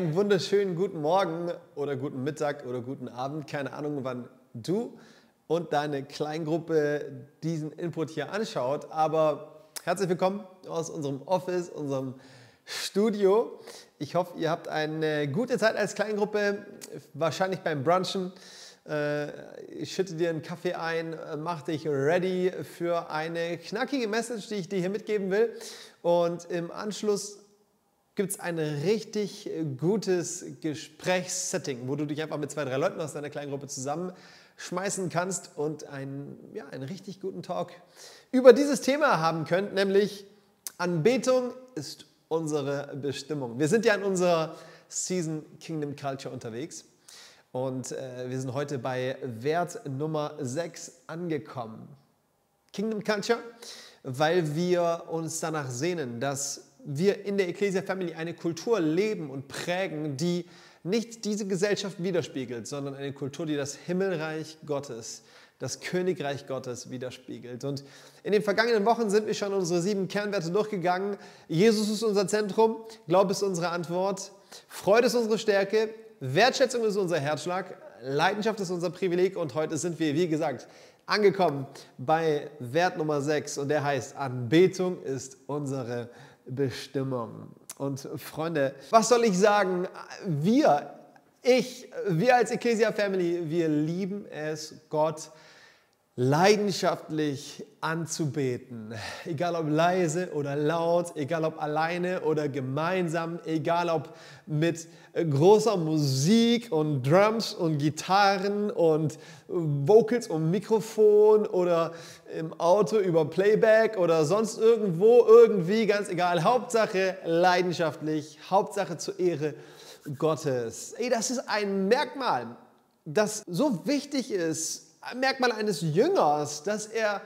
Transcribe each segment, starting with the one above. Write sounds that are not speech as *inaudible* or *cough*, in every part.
Einen wunderschönen guten Morgen oder guten Mittag oder guten Abend. Keine Ahnung, wann du und deine Kleingruppe diesen Input hier anschaut. Aber herzlich willkommen aus unserem Office, unserem Studio. Ich hoffe, ihr habt eine gute Zeit als Kleingruppe, wahrscheinlich beim Brunchen. Äh, ich schütte dir einen Kaffee ein, mach dich ready für eine knackige Message, die ich dir hier mitgeben will. Und im Anschluss gibt es ein richtig gutes Gesprächssetting, wo du dich einfach mit zwei, drei Leuten aus deiner kleinen Gruppe zusammenschmeißen kannst und einen, ja, einen richtig guten Talk über dieses Thema haben könnt, nämlich Anbetung ist unsere Bestimmung. Wir sind ja in unserer Season Kingdom Culture unterwegs und äh, wir sind heute bei Wert Nummer 6 angekommen. Kingdom Culture, weil wir uns danach sehnen, dass wir in der Ecclesia Family eine Kultur leben und prägen, die nicht diese Gesellschaft widerspiegelt, sondern eine Kultur, die das Himmelreich Gottes, das Königreich Gottes widerspiegelt. Und in den vergangenen Wochen sind wir schon unsere sieben Kernwerte durchgegangen. Jesus ist unser Zentrum, Glaube ist unsere Antwort, Freude ist unsere Stärke, Wertschätzung ist unser Herzschlag, Leidenschaft ist unser Privileg. Und heute sind wir, wie gesagt, angekommen bei Wert Nummer 6 und der heißt, Anbetung ist unsere Bestimmung. Und Freunde, was soll ich sagen? Wir, ich, wir als Ecclesia Family, wir lieben es, Gott leidenschaftlich anzubeten. Egal ob leise oder laut, egal ob alleine oder gemeinsam, egal ob mit großer Musik und Drums und Gitarren und Vocals und Mikrofon oder im Auto über Playback oder sonst irgendwo, irgendwie, ganz egal. Hauptsache leidenschaftlich, Hauptsache zur Ehre Gottes. Ey, das ist ein Merkmal, das so wichtig ist, Merkmal eines Jüngers, dass er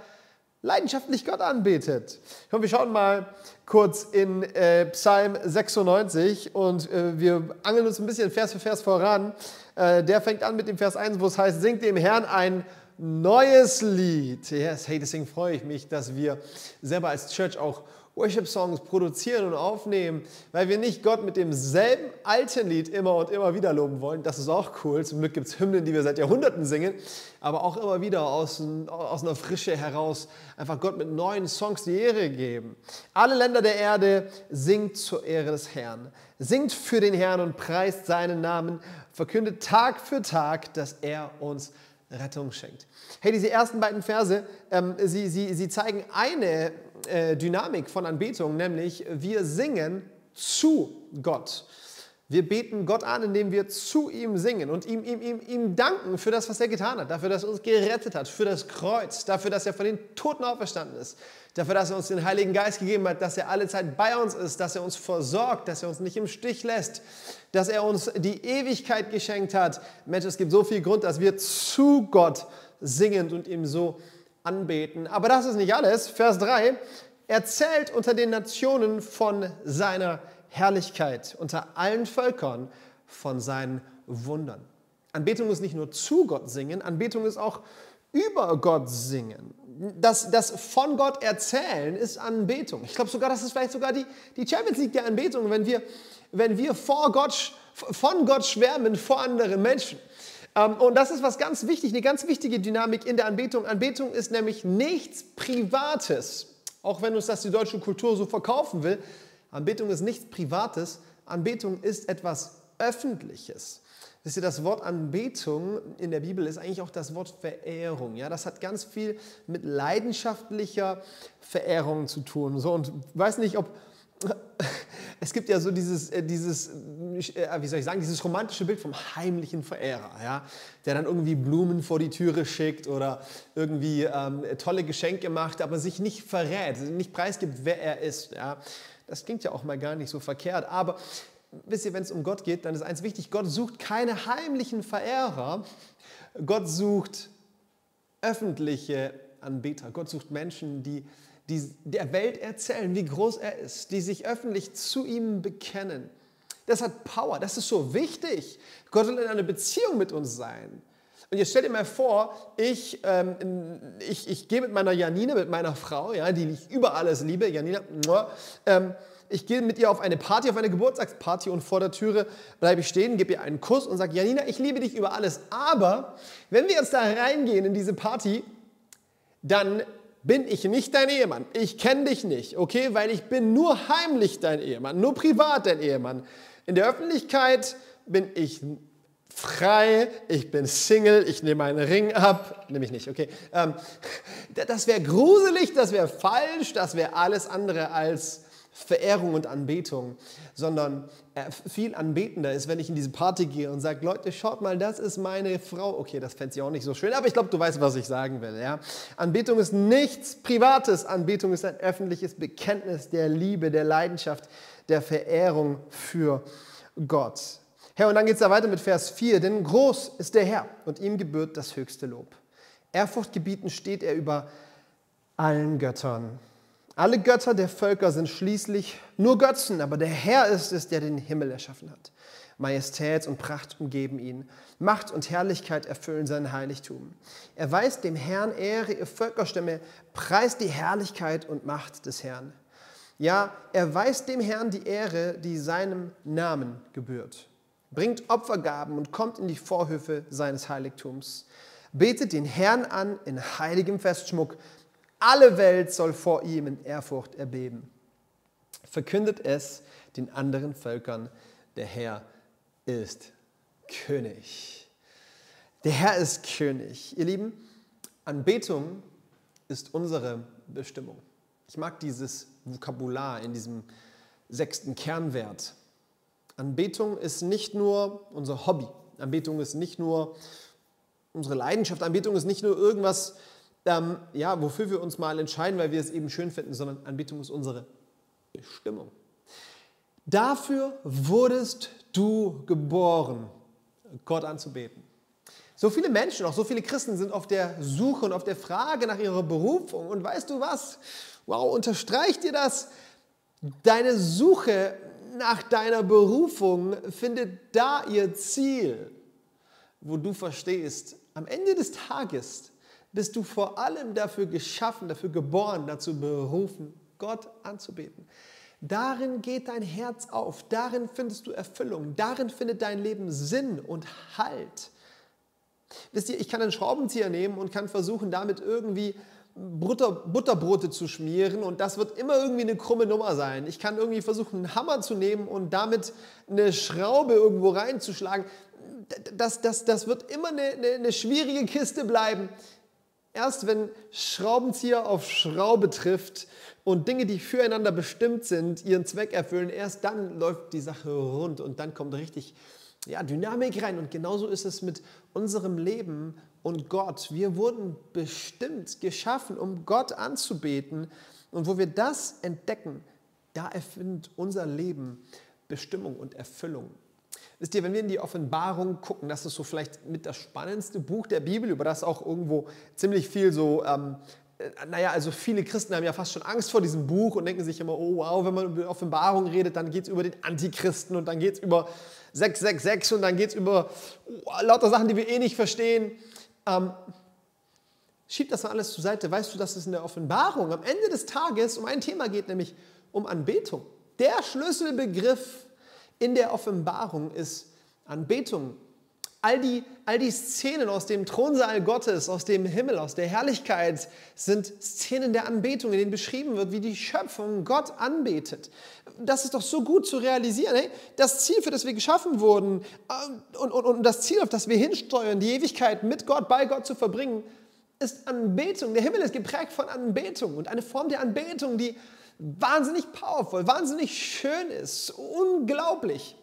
leidenschaftlich Gott anbetet. Komm, wir schauen mal kurz in äh, Psalm 96 und äh, wir angeln uns ein bisschen Vers für Vers voran. Äh, der fängt an mit dem Vers 1, wo es heißt, singt dem Herrn ein neues Lied. Yes, hey, deswegen freue ich mich, dass wir selber als Church auch Worship-Songs produzieren und aufnehmen, weil wir nicht Gott mit demselben alten Lied immer und immer wieder loben wollen. Das ist auch cool. Zum Glück gibt es Hymnen, die wir seit Jahrhunderten singen, aber auch immer wieder aus, aus einer Frische heraus einfach Gott mit neuen Songs die Ehre geben. Alle Länder der Erde singt zur Ehre des Herrn. Singt für den Herrn und preist seinen Namen. Verkündet Tag für Tag, dass er uns Rettung schenkt. Hey, diese ersten beiden Verse, ähm, sie, sie, sie zeigen eine äh, Dynamik von Anbetung, nämlich wir singen zu Gott. Wir beten Gott an, indem wir zu ihm singen und ihm, ihm, ihm, ihm danken für das, was er getan hat, dafür, dass er uns gerettet hat, für das Kreuz, dafür, dass er von den Toten auferstanden ist, dafür, dass er uns den Heiligen Geist gegeben hat, dass er alle Zeit bei uns ist, dass er uns versorgt, dass er uns nicht im Stich lässt, dass er uns die Ewigkeit geschenkt hat. Mensch, es gibt so viel Grund, dass wir zu Gott singen und ihm so anbeten. Aber das ist nicht alles. Vers 3 erzählt unter den Nationen von seiner Herrlichkeit, unter allen Völkern von seinen Wundern. Anbetung ist nicht nur zu Gott singen, Anbetung ist auch über Gott singen. Das, das von Gott erzählen ist Anbetung. Ich glaube sogar, das ist vielleicht sogar die, die Champions League der Anbetung, wenn wir, wenn wir vor Gott, von Gott schwärmen vor anderen Menschen. Ähm, und das ist was ganz wichtig, eine ganz wichtige Dynamik in der Anbetung. Anbetung ist nämlich nichts Privates, auch wenn uns das die deutsche Kultur so verkaufen will. Anbetung ist nichts Privates, Anbetung ist etwas Öffentliches. Wisst ihr, das Wort Anbetung in der Bibel ist eigentlich auch das Wort Verehrung. Ja, das hat ganz viel mit leidenschaftlicher Verehrung zu tun. So, und weiß nicht, ob es gibt ja so dieses, äh, dieses, äh, wie soll ich sagen, dieses romantische Bild vom heimlichen Verehrer, ja, der dann irgendwie Blumen vor die Türe schickt oder irgendwie ähm, tolle Geschenke macht, aber sich nicht verrät, nicht preisgibt, wer er ist. Ja. Das klingt ja auch mal gar nicht so verkehrt, aber wisst ihr, wenn es um Gott geht, dann ist eins wichtig, Gott sucht keine heimlichen Verehrer, Gott sucht öffentliche Anbeter, Gott sucht Menschen, die die der Welt erzählen, wie groß er ist, die sich öffentlich zu ihm bekennen. Das hat Power, das ist so wichtig. Gott will in einer Beziehung mit uns sein. Und jetzt stell dir mal vor, ich, ähm, ich, ich gehe mit meiner Janine, mit meiner Frau, ja, die ich über alles liebe, Janina, ähm, ich gehe mit ihr auf eine Party, auf eine Geburtstagsparty und vor der Türe bleibe ich stehen, gebe ihr einen Kuss und sage, Janina, ich liebe dich über alles. Aber wenn wir jetzt da reingehen in diese Party, dann bin ich nicht dein Ehemann. Ich kenne dich nicht, okay? Weil ich bin nur heimlich dein Ehemann, nur privat dein Ehemann. In der Öffentlichkeit bin ich frei, ich bin Single, ich nehme meinen Ring ab, nehme ich nicht, okay. Ähm, *laughs* das wäre gruselig, das wäre falsch, das wäre alles andere als Verehrung und Anbetung, sondern äh, viel anbetender ist, wenn ich in diese Party gehe und sage, Leute, schaut mal, das ist meine Frau. Okay, das fände ich auch nicht so schön, aber ich glaube, du weißt, was ich sagen will. Ja? Anbetung ist nichts Privates, Anbetung ist ein öffentliches Bekenntnis der Liebe, der Leidenschaft, der Verehrung für Gott. Herr, und dann geht es da weiter mit Vers 4, denn groß ist der Herr und ihm gebührt das höchste Lob. Ehrfurchtgebieten steht er über allen Göttern. Alle Götter der Völker sind schließlich nur Götzen, aber der Herr ist es, der den Himmel erschaffen hat. Majestät und Pracht umgeben ihn. Macht und Herrlichkeit erfüllen sein Heiligtum. Er weist dem Herrn Ehre, ihr Völkerstämme, preist die Herrlichkeit und Macht des Herrn. Ja, er weist dem Herrn die Ehre, die seinem Namen gebührt bringt Opfergaben und kommt in die Vorhöfe seines Heiligtums. Betet den Herrn an in heiligem Festschmuck. Alle Welt soll vor ihm in Ehrfurcht erbeben. Verkündet es den anderen Völkern, der Herr ist König. Der Herr ist König. Ihr Lieben, Anbetung ist unsere Bestimmung. Ich mag dieses Vokabular in diesem sechsten Kernwert. Anbetung ist nicht nur unser Hobby. Anbetung ist nicht nur unsere Leidenschaft. Anbetung ist nicht nur irgendwas, ähm, ja, wofür wir uns mal entscheiden, weil wir es eben schön finden, sondern Anbetung ist unsere Bestimmung. Dafür wurdest du geboren, Gott anzubeten. So viele Menschen, auch so viele Christen sind auf der Suche und auf der Frage nach ihrer Berufung. Und weißt du was? Wow, unterstreicht dir das? Deine Suche nach deiner Berufung findet da ihr Ziel, wo du verstehst, am Ende des Tages bist du vor allem dafür geschaffen, dafür geboren, dazu berufen, Gott anzubeten. Darin geht dein Herz auf, darin findest du Erfüllung, darin findet dein Leben Sinn und Halt. Wisst ihr, ich kann einen Schraubenzieher nehmen und kann versuchen, damit irgendwie Butter, Butterbrote zu schmieren und das wird immer irgendwie eine krumme Nummer sein. Ich kann irgendwie versuchen, einen Hammer zu nehmen und damit eine Schraube irgendwo reinzuschlagen. Das, das, das wird immer eine, eine, eine schwierige Kiste bleiben. Erst wenn Schraubenzieher auf Schraube trifft und Dinge, die füreinander bestimmt sind, ihren Zweck erfüllen, erst dann läuft die Sache rund und dann kommt richtig ja, Dynamik rein. Und genauso ist es mit unserem Leben und Gott. Wir wurden bestimmt geschaffen, um Gott anzubeten. Und wo wir das entdecken, da erfindet unser Leben Bestimmung und Erfüllung. Wisst ihr, wenn wir in die Offenbarung gucken, das ist so vielleicht mit das spannendste Buch der Bibel, über das auch irgendwo ziemlich viel so, ähm, äh, naja, also viele Christen haben ja fast schon Angst vor diesem Buch und denken sich immer, oh wow, wenn man über Offenbarung redet, dann geht es über den Antichristen und dann geht es über 666 und dann geht es über oh, lauter Sachen, die wir eh nicht verstehen. Ähm, schieb das mal alles zur Seite. Weißt du, dass es in der Offenbarung am Ende des Tages um ein Thema geht, nämlich um Anbetung. Der Schlüsselbegriff in der Offenbarung ist Anbetung. All die, all die Szenen aus dem Thronsaal Gottes, aus dem Himmel, aus der Herrlichkeit sind Szenen der Anbetung, in denen beschrieben wird, wie die Schöpfung Gott anbetet. Das ist doch so gut zu realisieren. Hey? Das Ziel, für das wir geschaffen wurden äh, und, und, und das Ziel, auf das wir hinsteuern, die Ewigkeit mit Gott, bei Gott zu verbringen, ist Anbetung. Der Himmel ist geprägt von Anbetung und eine Form der Anbetung, die wahnsinnig powerful, wahnsinnig schön ist, unglaublich.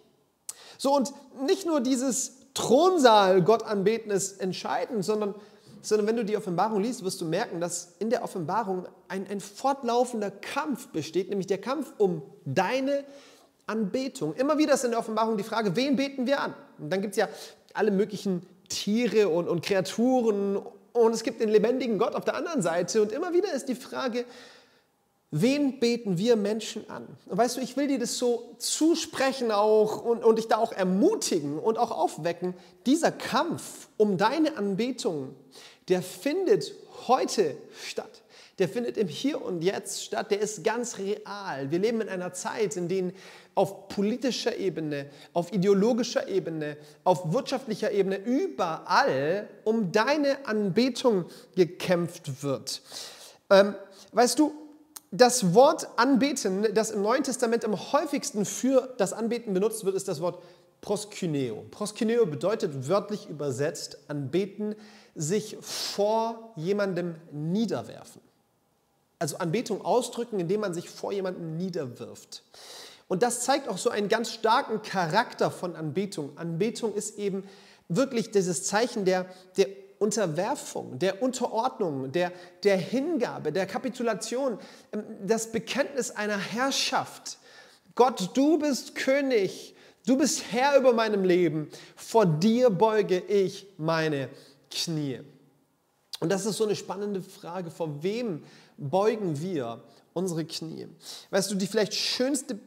So und nicht nur dieses Thronsaal Gott anbeten ist entscheidend, sondern, sondern wenn du die Offenbarung liest, wirst du merken, dass in der Offenbarung ein, ein fortlaufender Kampf besteht, nämlich der Kampf um deine Anbetung. Immer wieder ist in der Offenbarung die Frage, wen beten wir an? Und dann gibt es ja alle möglichen Tiere und, und Kreaturen und es gibt den lebendigen Gott auf der anderen Seite. Und immer wieder ist die Frage, Wen beten wir Menschen an? Und weißt du, ich will dir das so zusprechen auch und, und dich da auch ermutigen und auch aufwecken. Dieser Kampf um deine Anbetung, der findet heute statt. der findet im Hier und Jetzt statt, der ist ganz real. Wir leben in einer Zeit, in der auf politischer Ebene, auf ideologischer Ebene, auf wirtschaftlicher Ebene, überall um deine Anbetung gekämpft wird. Ähm, weißt du, das Wort anbeten, das im Neuen Testament am häufigsten für das Anbeten benutzt wird, ist das Wort proskyneo. Proskyneo bedeutet wörtlich übersetzt anbeten, sich vor jemandem niederwerfen. Also Anbetung ausdrücken, indem man sich vor jemandem niederwirft. Und das zeigt auch so einen ganz starken Charakter von Anbetung. Anbetung ist eben wirklich dieses Zeichen der, der Unterwerfung, der Unterordnung, der, der Hingabe, der Kapitulation, ähm, das Bekenntnis einer Herrschaft. Gott, du bist König, du bist Herr über meinem Leben, vor dir beuge ich meine Knie. Und das ist so eine spannende Frage, vor wem beugen wir unsere Knie? Weißt du, die vielleicht schönste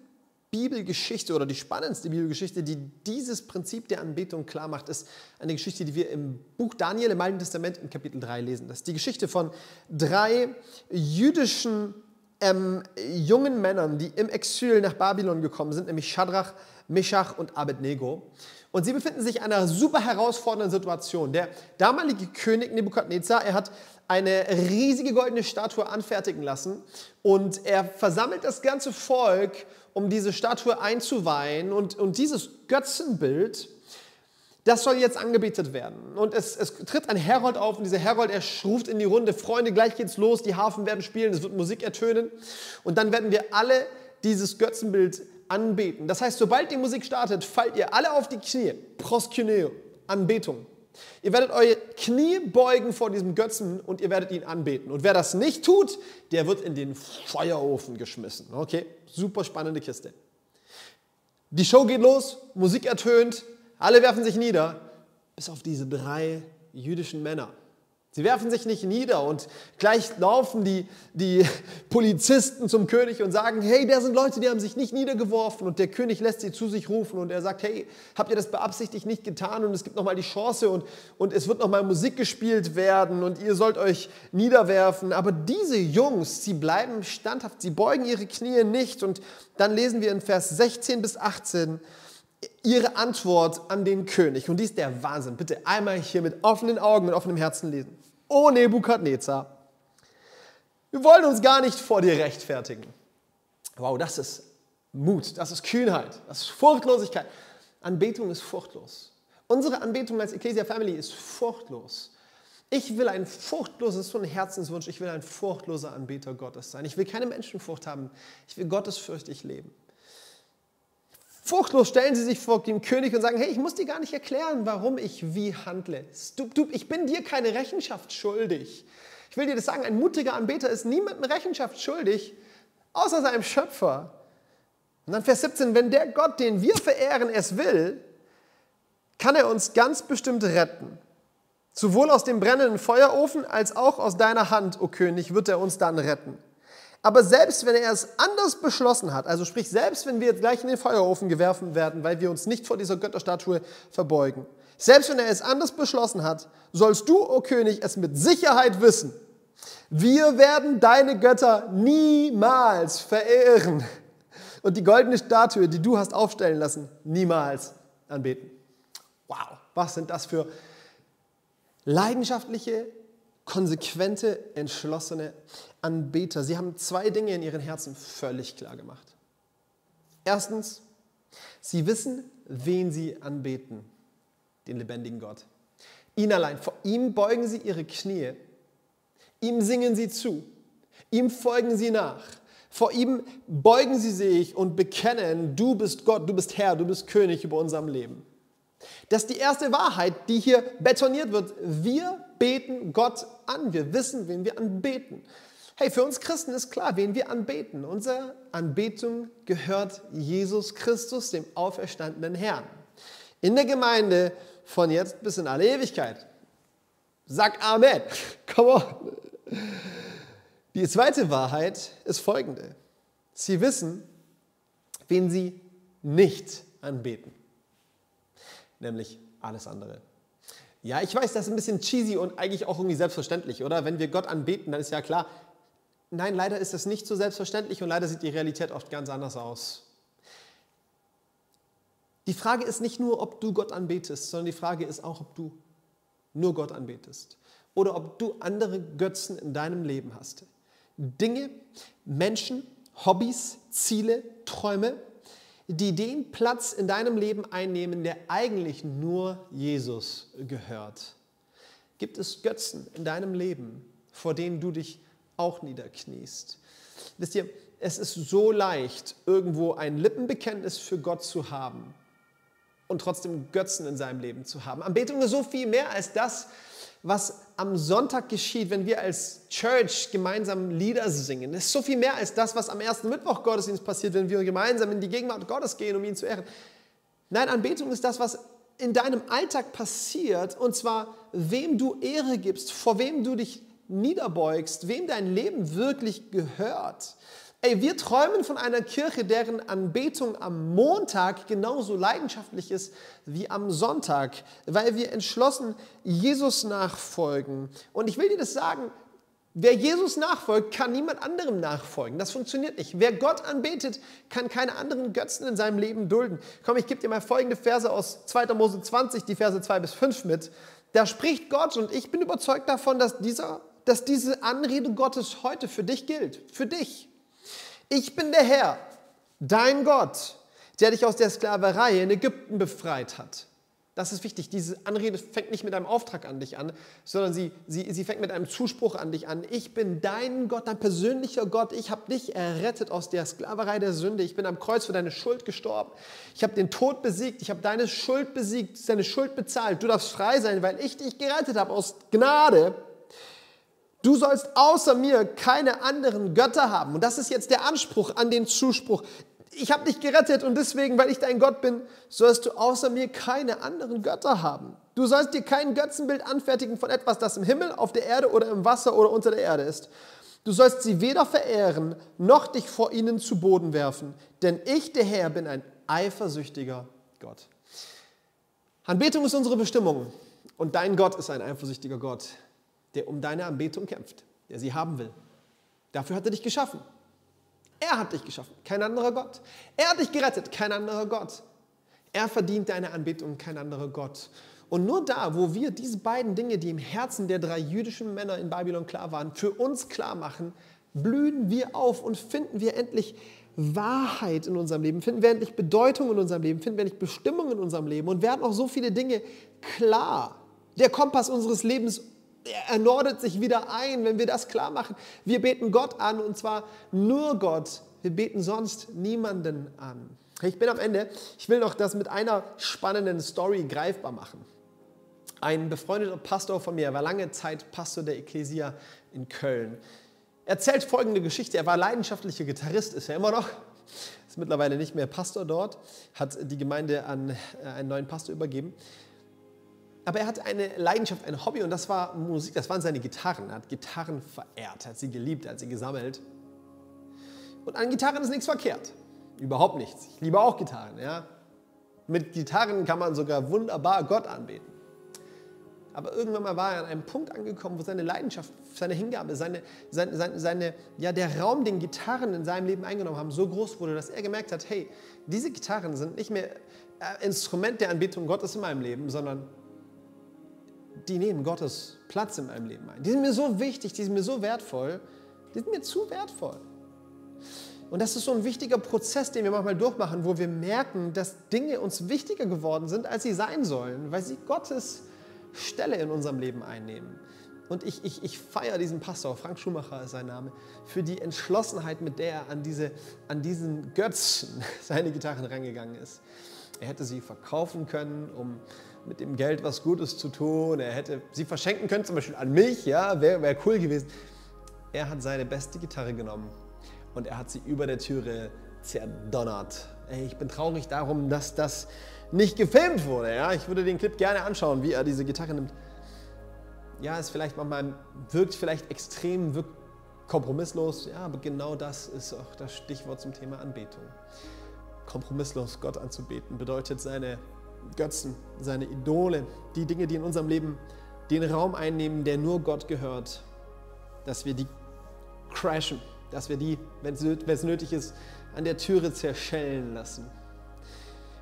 Bibelgeschichte oder die spannendste Bibelgeschichte, die dieses Prinzip der Anbetung klar macht, ist eine Geschichte, die wir im Buch Daniel im Alten Testament in Kapitel 3 lesen. Das ist die Geschichte von drei jüdischen ähm, jungen Männern, die im Exil nach Babylon gekommen sind, nämlich Shadrach, Meshach und Abednego. Und sie befinden sich in einer super herausfordernden Situation. Der damalige König Nebukadnezar, er hat eine riesige goldene Statue anfertigen lassen und er versammelt das ganze Volk um diese Statue einzuweihen. Und, und dieses Götzenbild, das soll jetzt angebetet werden. Und es, es tritt ein Herold auf und dieser Herold, er ruft in die Runde, Freunde, gleich geht's los, die Harfen werden spielen, es wird Musik ertönen. Und dann werden wir alle dieses Götzenbild anbeten. Das heißt, sobald die Musik startet, fallt ihr alle auf die Knie. Proskyneo, Anbetung. Ihr werdet eure Knie beugen vor diesem Götzen und ihr werdet ihn anbeten. Und wer das nicht tut, der wird in den Feuerofen geschmissen. Okay, super spannende Kiste. Die Show geht los, Musik ertönt, alle werfen sich nieder, bis auf diese drei jüdischen Männer. Sie werfen sich nicht nieder und gleich laufen die, die Polizisten zum König und sagen, hey, da sind Leute, die haben sich nicht niedergeworfen und der König lässt sie zu sich rufen und er sagt, hey, habt ihr das beabsichtigt nicht getan und es gibt nochmal die Chance und, und es wird nochmal Musik gespielt werden und ihr sollt euch niederwerfen. Aber diese Jungs, sie bleiben standhaft, sie beugen ihre Knie nicht und dann lesen wir in Vers 16 bis 18, ihre Antwort an den König. Und dies ist der Wahnsinn. Bitte einmal hier mit offenen Augen, mit offenem Herzen lesen. O Nebukadnezar, wir wollen uns gar nicht vor dir rechtfertigen. Wow, das ist Mut, das ist Kühnheit, das ist Furchtlosigkeit. Anbetung ist furchtlos. Unsere Anbetung als Ecclesia Family ist furchtlos. Ich will ein furchtloses, so ein Herzenswunsch, ich will ein furchtloser Anbeter Gottes sein. Ich will keine Menschenfurcht haben, ich will gottesfürchtig leben. Furchtlos stellen sie sich vor den König und sagen, hey, ich muss dir gar nicht erklären, warum ich wie handle. Du, du, ich bin dir keine Rechenschaft schuldig. Ich will dir das sagen, ein mutiger Anbeter ist niemandem Rechenschaft schuldig, außer seinem Schöpfer. Und dann Vers 17, wenn der Gott, den wir verehren, es will, kann er uns ganz bestimmt retten. Sowohl aus dem brennenden Feuerofen als auch aus deiner Hand, o oh König, wird er uns dann retten. Aber selbst wenn er es anders beschlossen hat, also sprich, selbst wenn wir jetzt gleich in den Feuerofen geworfen werden, weil wir uns nicht vor dieser Götterstatue verbeugen, selbst wenn er es anders beschlossen hat, sollst du, o oh König, es mit Sicherheit wissen. Wir werden deine Götter niemals verehren und die goldene Statue, die du hast aufstellen lassen, niemals anbeten. Wow, was sind das für leidenschaftliche, konsequente, entschlossene Anbeter. Sie haben zwei Dinge in ihren Herzen völlig klar gemacht. Erstens, sie wissen, wen sie anbeten, den lebendigen Gott. Ihn allein, vor ihm beugen sie ihre Knie, ihm singen sie zu, ihm folgen sie nach. Vor ihm beugen sie sich und bekennen, du bist Gott, du bist Herr, du bist König über unserem Leben. Das ist die erste Wahrheit, die hier betoniert wird. Wir beten Gott an. Wir wissen, wen wir anbeten. Hey, für uns Christen ist klar, wen wir anbeten. Unsere Anbetung gehört Jesus Christus, dem auferstandenen Herrn. In der Gemeinde von jetzt bis in alle Ewigkeit. Sag Amen. *laughs* Come on. Die zweite Wahrheit ist folgende. Sie wissen, wen sie nicht anbeten. Nämlich alles andere. Ja, ich weiß, das ist ein bisschen cheesy und eigentlich auch irgendwie selbstverständlich, oder? Wenn wir Gott anbeten, dann ist ja klar, nein, leider ist das nicht so selbstverständlich und leider sieht die Realität oft ganz anders aus. Die Frage ist nicht nur, ob du Gott anbetest, sondern die Frage ist auch, ob du nur Gott anbetest oder ob du andere Götzen in deinem Leben hast. Dinge, Menschen, Hobbys, Ziele, Träume, die den Platz in deinem Leben einnehmen, der eigentlich nur Jesus gehört. Gibt es Götzen in deinem Leben, vor denen du dich auch niederkniest? Wisst ihr, es ist so leicht, irgendwo ein Lippenbekenntnis für Gott zu haben und trotzdem Götzen in seinem Leben zu haben. Anbetung ist so viel mehr als das, was am Sonntag geschieht, wenn wir als Church gemeinsam Lieder singen. Es ist so viel mehr als das, was am ersten Mittwoch Gottesdienst passiert, wenn wir gemeinsam in die Gegenwart Gottes gehen, um ihn zu ehren. Nein, Anbetung ist das, was in deinem Alltag passiert, und zwar wem du Ehre gibst, vor wem du dich niederbeugst, wem dein Leben wirklich gehört. Ey, wir träumen von einer Kirche, deren Anbetung am Montag genauso leidenschaftlich ist wie am Sonntag, weil wir entschlossen Jesus nachfolgen. Und ich will dir das sagen, wer Jesus nachfolgt, kann niemand anderem nachfolgen. Das funktioniert nicht. Wer Gott anbetet, kann keine anderen Götzen in seinem Leben dulden. Komm, ich gebe dir mal folgende Verse aus 2. Mose 20, die Verse 2 bis 5 mit. Da spricht Gott und ich bin überzeugt davon, dass, dieser, dass diese Anrede Gottes heute für dich gilt. Für dich. Ich bin der Herr, dein Gott, der dich aus der Sklaverei in Ägypten befreit hat. Das ist wichtig. Diese Anrede fängt nicht mit einem Auftrag an dich an, sondern sie, sie, sie fängt mit einem Zuspruch an dich an. Ich bin dein Gott, dein persönlicher Gott. Ich habe dich errettet aus der Sklaverei der Sünde. Ich bin am Kreuz für deine Schuld gestorben. Ich habe den Tod besiegt. Ich habe deine Schuld besiegt, deine Schuld bezahlt. Du darfst frei sein, weil ich dich gerettet habe aus Gnade. Du sollst außer mir keine anderen Götter haben. Und das ist jetzt der Anspruch an den Zuspruch. Ich habe dich gerettet und deswegen, weil ich dein Gott bin, sollst du außer mir keine anderen Götter haben. Du sollst dir kein Götzenbild anfertigen von etwas, das im Himmel, auf der Erde oder im Wasser oder unter der Erde ist. Du sollst sie weder verehren, noch dich vor ihnen zu Boden werfen. Denn ich, der Herr, bin ein eifersüchtiger Gott. Anbetung ist unsere Bestimmung und dein Gott ist ein eifersüchtiger Gott der um deine Anbetung kämpft, der sie haben will. Dafür hat er dich geschaffen. Er hat dich geschaffen, kein anderer Gott. Er hat dich gerettet, kein anderer Gott. Er verdient deine Anbetung, kein anderer Gott. Und nur da, wo wir diese beiden Dinge, die im Herzen der drei jüdischen Männer in Babylon klar waren, für uns klar machen, blühen wir auf und finden wir endlich Wahrheit in unserem Leben, finden wir endlich Bedeutung in unserem Leben, finden wir endlich Bestimmung in unserem Leben und werden auch so viele Dinge klar. Der Kompass unseres Lebens er nordet sich wieder ein, wenn wir das klar machen. Wir beten Gott an und zwar nur Gott. Wir beten sonst niemanden an. Ich bin am Ende. Ich will noch das mit einer spannenden Story greifbar machen. Ein befreundeter Pastor von mir, war lange Zeit Pastor der Ecclesia in Köln. Er erzählt folgende Geschichte. Er war leidenschaftlicher Gitarrist, ist er immer noch. Ist mittlerweile nicht mehr Pastor dort, hat die Gemeinde an äh, einen neuen Pastor übergeben. Aber er hatte eine Leidenschaft, ein Hobby und das war Musik, das waren seine Gitarren. Er hat Gitarren verehrt, hat sie geliebt, hat sie gesammelt. Und an Gitarren ist nichts verkehrt. Überhaupt nichts. Ich liebe auch Gitarren. Ja? Mit Gitarren kann man sogar wunderbar Gott anbeten. Aber irgendwann mal war er an einem Punkt angekommen, wo seine Leidenschaft, seine Hingabe, seine, seine, seine, seine, ja, der Raum, den Gitarren in seinem Leben eingenommen haben, so groß wurde, dass er gemerkt hat, hey, diese Gitarren sind nicht mehr äh, Instrument der Anbetung Gottes in meinem Leben, sondern die nehmen Gottes Platz in meinem Leben ein. Die sind mir so wichtig, die sind mir so wertvoll, die sind mir zu wertvoll. Und das ist so ein wichtiger Prozess, den wir manchmal durchmachen, wo wir merken, dass Dinge uns wichtiger geworden sind, als sie sein sollen, weil sie Gottes Stelle in unserem Leben einnehmen. Und ich, ich, ich feiere diesen Pastor, Frank Schumacher ist sein Name, für die Entschlossenheit, mit der er an, diese, an diesen Götzen *laughs* seine Gitarren rangegangen ist. Er hätte sie verkaufen können, um mit dem Geld was Gutes zu tun. Er hätte sie verschenken können, zum Beispiel an mich, ja, wäre wär cool gewesen. Er hat seine beste Gitarre genommen und er hat sie über der Türe zerdonnert. Ey, ich bin traurig darum, dass das nicht gefilmt wurde. Ja? Ich würde den Clip gerne anschauen, wie er diese Gitarre nimmt. Ja, es vielleicht manchmal wirkt vielleicht extrem, wirkt kompromisslos. Ja, aber genau das ist auch das Stichwort zum Thema Anbetung. Kompromisslos Gott anzubeten bedeutet seine Götzen, seine Idole, die Dinge, die in unserem Leben den Raum einnehmen, der nur Gott gehört, dass wir die crashen, dass wir die, wenn es nötig ist, an der Türe zerschellen lassen.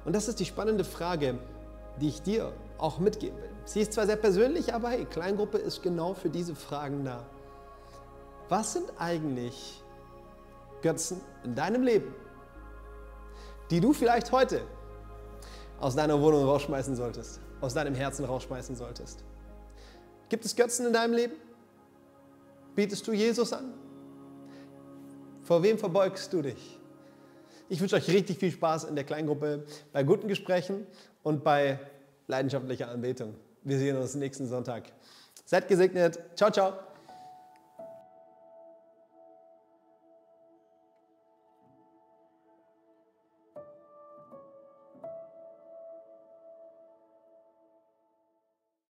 Und das ist die spannende Frage, die ich dir auch mitgeben will. Sie ist zwar sehr persönlich, aber hey, Kleingruppe ist genau für diese Fragen da. Was sind eigentlich Götzen in deinem Leben, die du vielleicht heute aus deiner Wohnung rausschmeißen solltest, aus deinem Herzen rausschmeißen solltest? Gibt es Götzen in deinem Leben? Bietest du Jesus an? Vor wem verbeugst du dich? Ich wünsche euch richtig viel Spaß in der Kleingruppe, bei guten Gesprächen und bei leidenschaftlicher Anbetung. Wir sehen uns nächsten Sonntag. Seid gesegnet. Ciao, ciao.